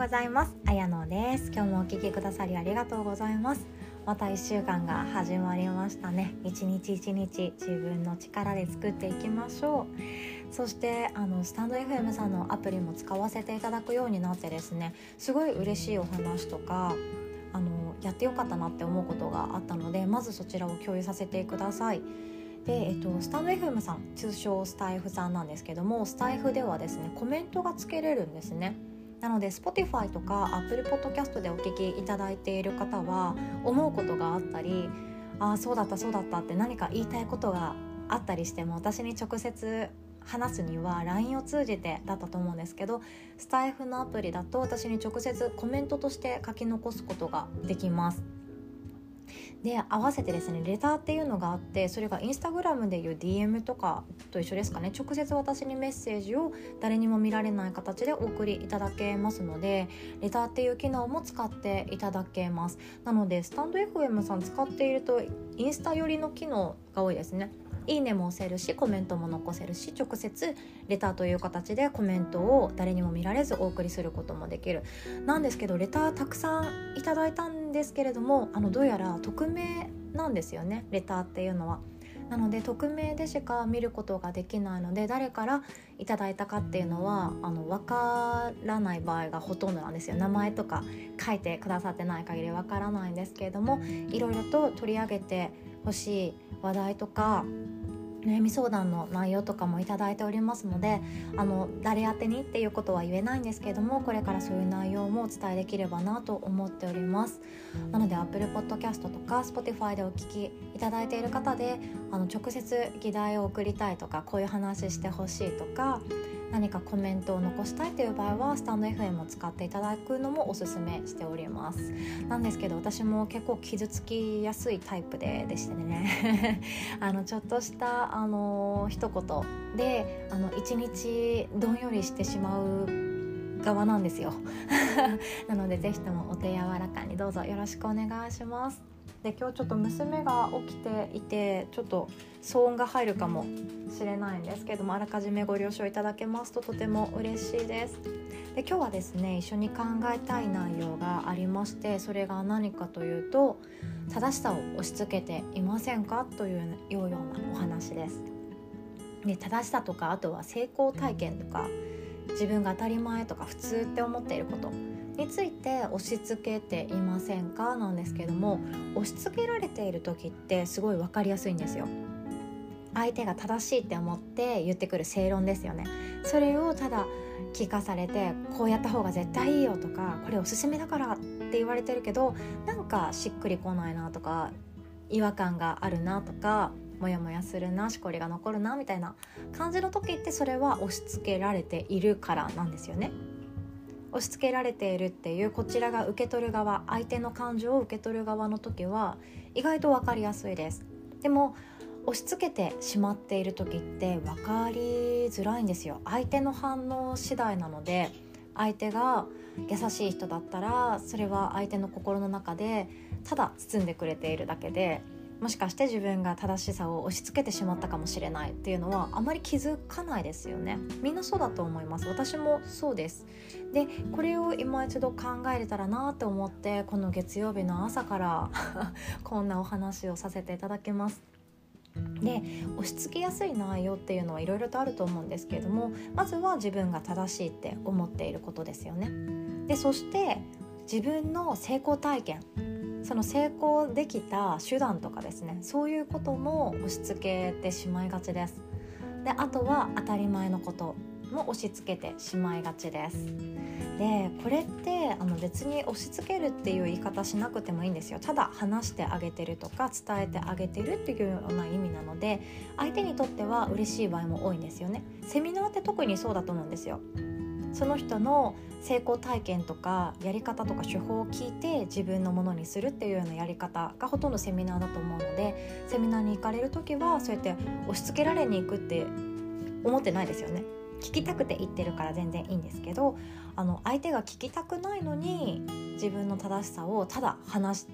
ございます。あやのです。今日もお聞きくださりありがとうございます。また1週間が始まりましたね。一日一日自分の力で作っていきましょう。そしてあのスタンド FM さんのアプリも使わせていただくようになってですね。すごい嬉しいお話とかあのやってよかったなって思うことがあったのでまずそちらを共有させてください。で、えっと、スタンド FM さん通称スタイフさんなんですけどもスタイフではですねコメントがつけれるんですね。なので Spotify とか Apple Podcast でお聞きいただいている方は思うことがあったりああそうだったそうだったって何か言いたいことがあったりしても私に直接話すには LINE を通じてだったと思うんですけどスタイフのアプリだと私に直接コメントとして書き残すことができます。で合わせてですねレターっていうのがあってそれがインスタグラムでいう DM とかと一緒ですかね。直接私にメッセージを誰にも見られない形でお送りいただけますのでレターっていう機能も使っていただけます。なのでスタンド FM さん使っているとインスタ寄りの機能が多いですね。いいねも押せるしコメントも残せるし直接レターという形でコメントを誰にも見られずお送りすることもできる。なんですけどレターたくさんいただいたんですけれどもあのどうやら匿名なんですよね。レターっていうのは。なので匿名でしか見ることができないので誰からいただいたかっていうのはあの分からない場合がほとんどなんですよ。名前とか書いてくださってない限り分からないんですけれどもいろいろと取り上げてほしい話題とか悩み相談の内容とかも頂いておりますのであの誰宛てにっていうことは言えないんですけれどもこれからそういう内容もお伝えできればなと思っております。なので Apple Podcast とか Spotify でお聞きいただいている方であの直接議題を送りたいとかこういう話してほしいとか何かコメントを残したいという場合はスタンド FM を使っていただくのもおすすめしております。なんですけど私も結構傷つきやすいタイプででしてね。あのちょっとしたあの一言であの一日どんよりしてしまう側なんですよ。なのでぜひともお手柔らかにどうぞよろしくお願いします。で今日ちょっと娘が起きていてちょっと騒音が入るかもしれないんですけどもあらかじめご了承いただけますととても嬉しいです。で今日はですね一緒に考えたい内容がありましてそれが何かというと正しさを押し付けていませんかというようなお話です。で正しさとかあとは成功体験とか自分が当たり前とか普通って思っていること。について押し付けていませんか？なんですけども押し付けられている時ってすごい分かりやすいんですよ。相手が正しいって思って言ってくる正論ですよねそれをただ聞かされてこうやった方が絶対いいよとかこれおすすめだからって言われてるけどなんかしっくりこないなとか違和感があるなとかモヤモヤするなしこりが残るなみたいな感じの時ってそれは押し付けられているからなんですよね。押し付けられているっていうこちらが受け取る側相手の感情を受け取る側の時は意外と分かりやすいです。でも押し付けてしまっている時って分かりづらいんですよ。相手の反応次第なので相手が優しい人だったらそれは相手の心の中でただ包んでくれているだけでもしかして自分が正しさを押し付けてしまったかもしれないっていうのはあまり気づかないですよね。みんなそうだと思います。私もそうです。でこれを今一度考えれたらなと思ってこの月曜日の朝から こんなお話をさせていただきます。で押し付けやすい内容っていうのはいろいろとあると思うんですけれどもまずは自分が正しいって思っていることですよね。でそして自分の成功体験その成功できた手段とかですねそういうことも押し付けてしまいがちです。であとは当たり前のことも押し付けてしまいがちです。でこれってあの別に押し付けるっていう言い方しなくてもいいんですよ。ただ話してあげてるとか伝えてあげてるっていうような意味なので相手にとっては嬉しい場合も多いんですよね。セミナーって特にそうだと思うんですよ。その人の成功体験とかやり方とか手法を聞いて自分のものにするっていうようなやり方がほとんどセミナーだと思うのでセミナーに行かれる時はそうやって押し付けられに行くって思ってないですよね。聞きたくて言ってるから全然いいんですけどあの相手が聞きたくないのに自分の正しさをただ話し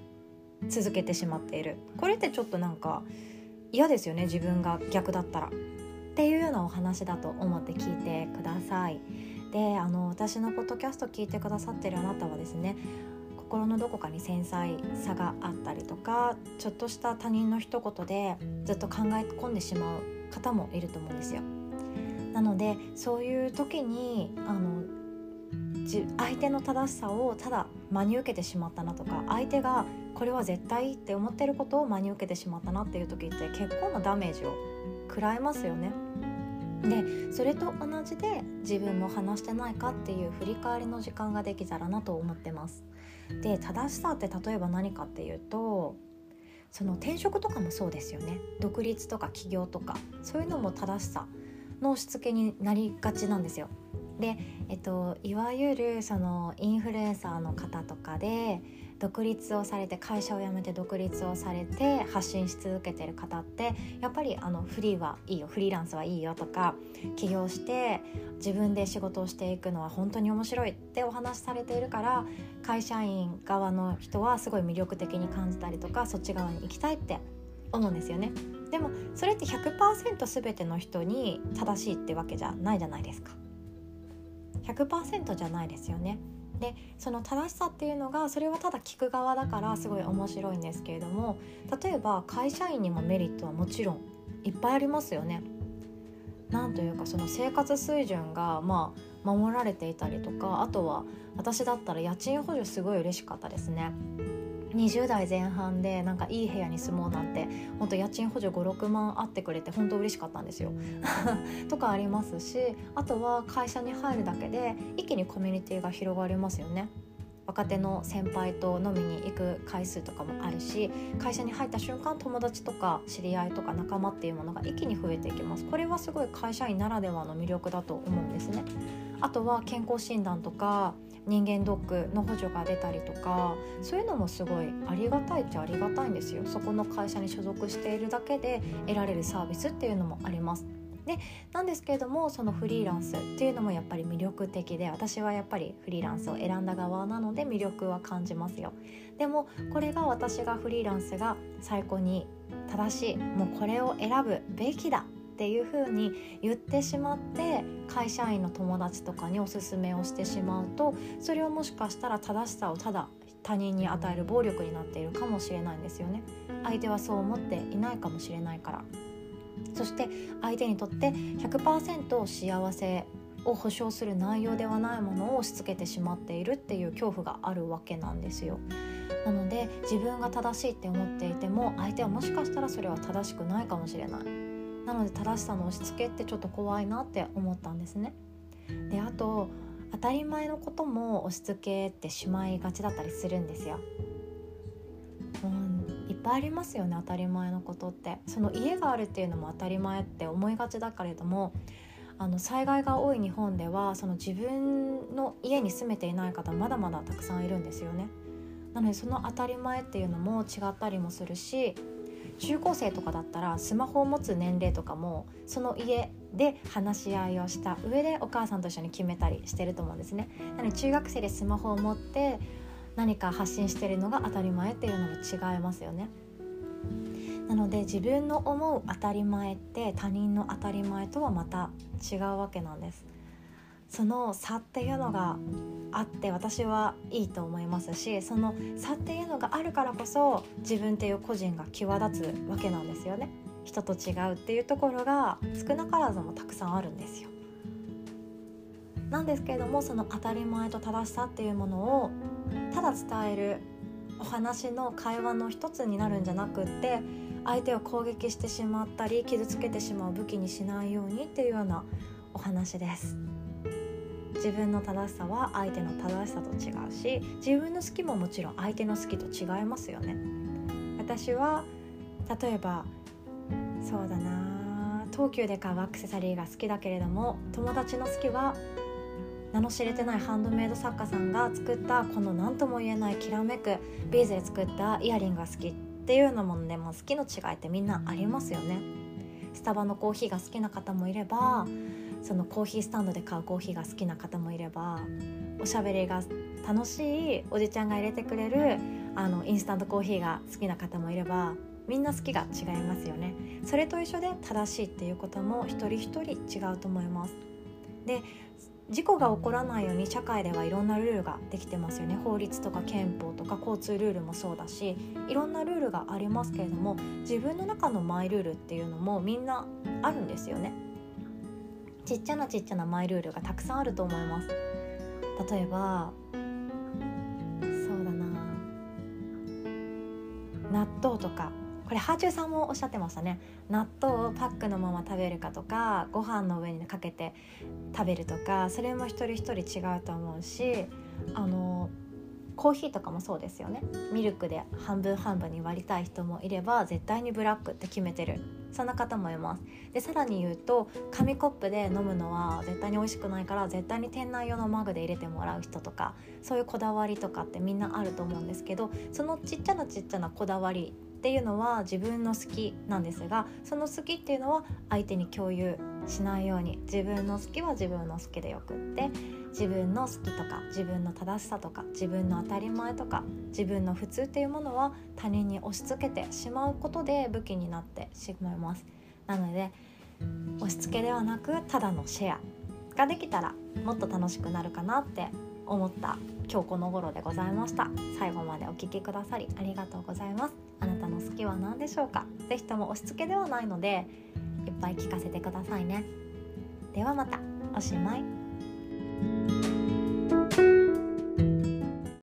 続けてしまっているこれってちょっとなんか嫌ですよね自分が逆だったらっていうようなお話だと思って聞いてください。であの私のポッドキャスト聞いてくださってるあなたはですね心のどこかに繊細さがあったりとかちょっとした他人の一言でずっと考え込んでしまう方もいると思うんですよ。なのでそういう時にあの相手の正しさをただ真に受けてしまったなとか相手がこれは絶対って思ってることを真に受けてしまったなっていう時って結構なダメージを食らいますよね。でそれと同じで自分も話してないかっていう振り返りの時間ができたらなと思ってます。で正しさって例えば何かっていうとその転職とかもそうですよね独立とか起業とかそういうのも正しさのしつけになりがちなんですよ。で、えっと、いわゆるそのインフルエンサーの方とかで独立をされて会社を辞めて独立をされて発信し続けてる方ってやっぱりあのフリーはいいよフリーランスはいいよとか起業して自分で仕事をしていくのは本当に面白いってお話しされているから会社員側の人はすごい魅力的に感じたりとかそっち側に行きたいって思うんですよね。でもそれって100%全ての人に正しいってわけじゃないじゃないですか。100%じゃないですよね。でその正しさっていうのがそれはただ聞く側だからすごい面白いんですけれども例えば会社員にもメリットはもちろんいっぱいありますよね。なんというかその生活水準がまあ守られていたりとかあとは私だったら家賃補助すごい嬉しかったですね。20代前半でなんかいい部屋に住もうなんて本当家賃補助56万あってくれて本当嬉しかったんですよ。とかありますしあとは会社に入るだけで一気にコミュニティが広がりますよね。若手の先輩と飲みに行く回数とかもあるし会社に入った瞬間友達とか知り合いとか仲間っていうものが一気に増えていきます。これはすごい会社員ならではの魅力だと思うんですね。あとは健康診断とか人間ドックの補助が出たりとかそういうのもすごいありがたいっちゃありがたいんですよ。そこの会社に所属しているだけで得られるサービスっていうのもあります。でなんですけれどもそのフリーランスっていうのもやっぱり魅力的で私はやっぱりフリーランスを選んだ側なので魅力は感じますよ。でもこれが私がフリーランスが最高に正しいもうこれを選ぶべきだっていうふうに言ってしまって会社員の友達とかにおすすめをしてしまうとそれをもしかしたら正しさをただ他人に与える暴力になっているかもしれないんですよね。相手はそう思っていないかもしれないから。そして相手にとって100%幸せを保証する内容ではないものを押し付けてしまっているっていう恐怖があるわけなんですよ。なので自分が正しいって思っていても相手はもしかしたらそれは正しくないかもしれない。なので正しさの押し付けってちょっと怖いなって思ったんですね。であと当たり前のことも押し付けてしまいがちだったりするんですよ。うん、いっぱいありますよね当たり前のことってその家があるっていうのも当たり前って思いがちだけれどもあの災害が多い日本ではその自分の家に住めていない方まだまだたくさんいるんですよね。なのでその当たり前っていうのも違ったりもするし中高生とかだったらスマホを持つ年齢とかもその家で話し合いをした上でお母さんと一緒に決めたりしてると思うんですね。なので中学生でスマホを持って何か発信してるのが当たり前っていうのも違いますよね。なので自分の思う当たり前って他人の当たり前とはまた違うわけなんです。その差っていうのがあって私はいいと思いますしその差っていうのがあるからこそ自分っていう個人が際立つわけなんですよね人と違うっていうところが少なからずもたくさんあるんですよなんですけれどもその当たり前と正しさっていうものをただ伝えるお話の会話の一つになるんじゃなくって相手を攻撃してしまったり傷つけてしまう武器にしないようにっていうようなお話です。自分の正しさは相手の正しさと違うし自分の好きももちろん相手の好きと違いますよね。私は例えばそうだな東急で買うアクセサリーが好きだけれども友達の好きは名の知れてないハンドメイド作家さんが作ったこの何とも言えないきらめくビーズで作ったイヤリングが好きっていうのもねも好きの違いってみんなありますよね。スタバのコーヒーが好きな方もいればそのコーヒースタンドで買うコーヒーが好きな方もいればおしゃべりが楽しいおじちゃんが入れてくれるあのインスタントコーヒーが好きな方もいればみんな好きが違いますよね。それと一緒で正しいっていうことも一人一人違うと思います。で事故が起こらないように社会ではいろんなルールができてますよね。法律とか憲法とか交通ルールもそうだしいろんなルールがありますけれども自分の中のマイルールっていうのもみんなあるんですよね。ちっちゃなちっちゃなマイルールがたくさんあると思います。例えばそうだな。納豆とか。これハーチューさんもおっしゃってましたね。納豆をパックのまま食べるかとかご飯の上にかけて食べるとかそれも一人一人違うと思うしあのコーヒーとかもそうですよね。ミルクで半分半分に割りたい人もいれば絶対にブラックって決めてる。そんな方もいます。でさらに言うと紙コップで飲むのは絶対に美味しくないから絶対に店内用のマグで入れてもらう人とかそういうこだわりとかってみんなあると思うんですけどそのちっちゃなちっちゃなこだわりっていうのは自分の好きなんですがその好きっていうのは相手に共有しないように自分の好きは自分の好きでよくって自分の好きとか自分の正しさとか自分の当たり前とか自分の普通っていうものは他人に押し付けてしまうことで武器になってしまいます。なので押し付けではなくただのシェアができたらもっと楽しくなるかなって思った今日この頃でございました。最後までお聴きくださりありがとうございます。あなたの好きは何でしょうか？是非とも押し付けではないのでいっぱい聞かせてくださいね。ではまた。おしまい。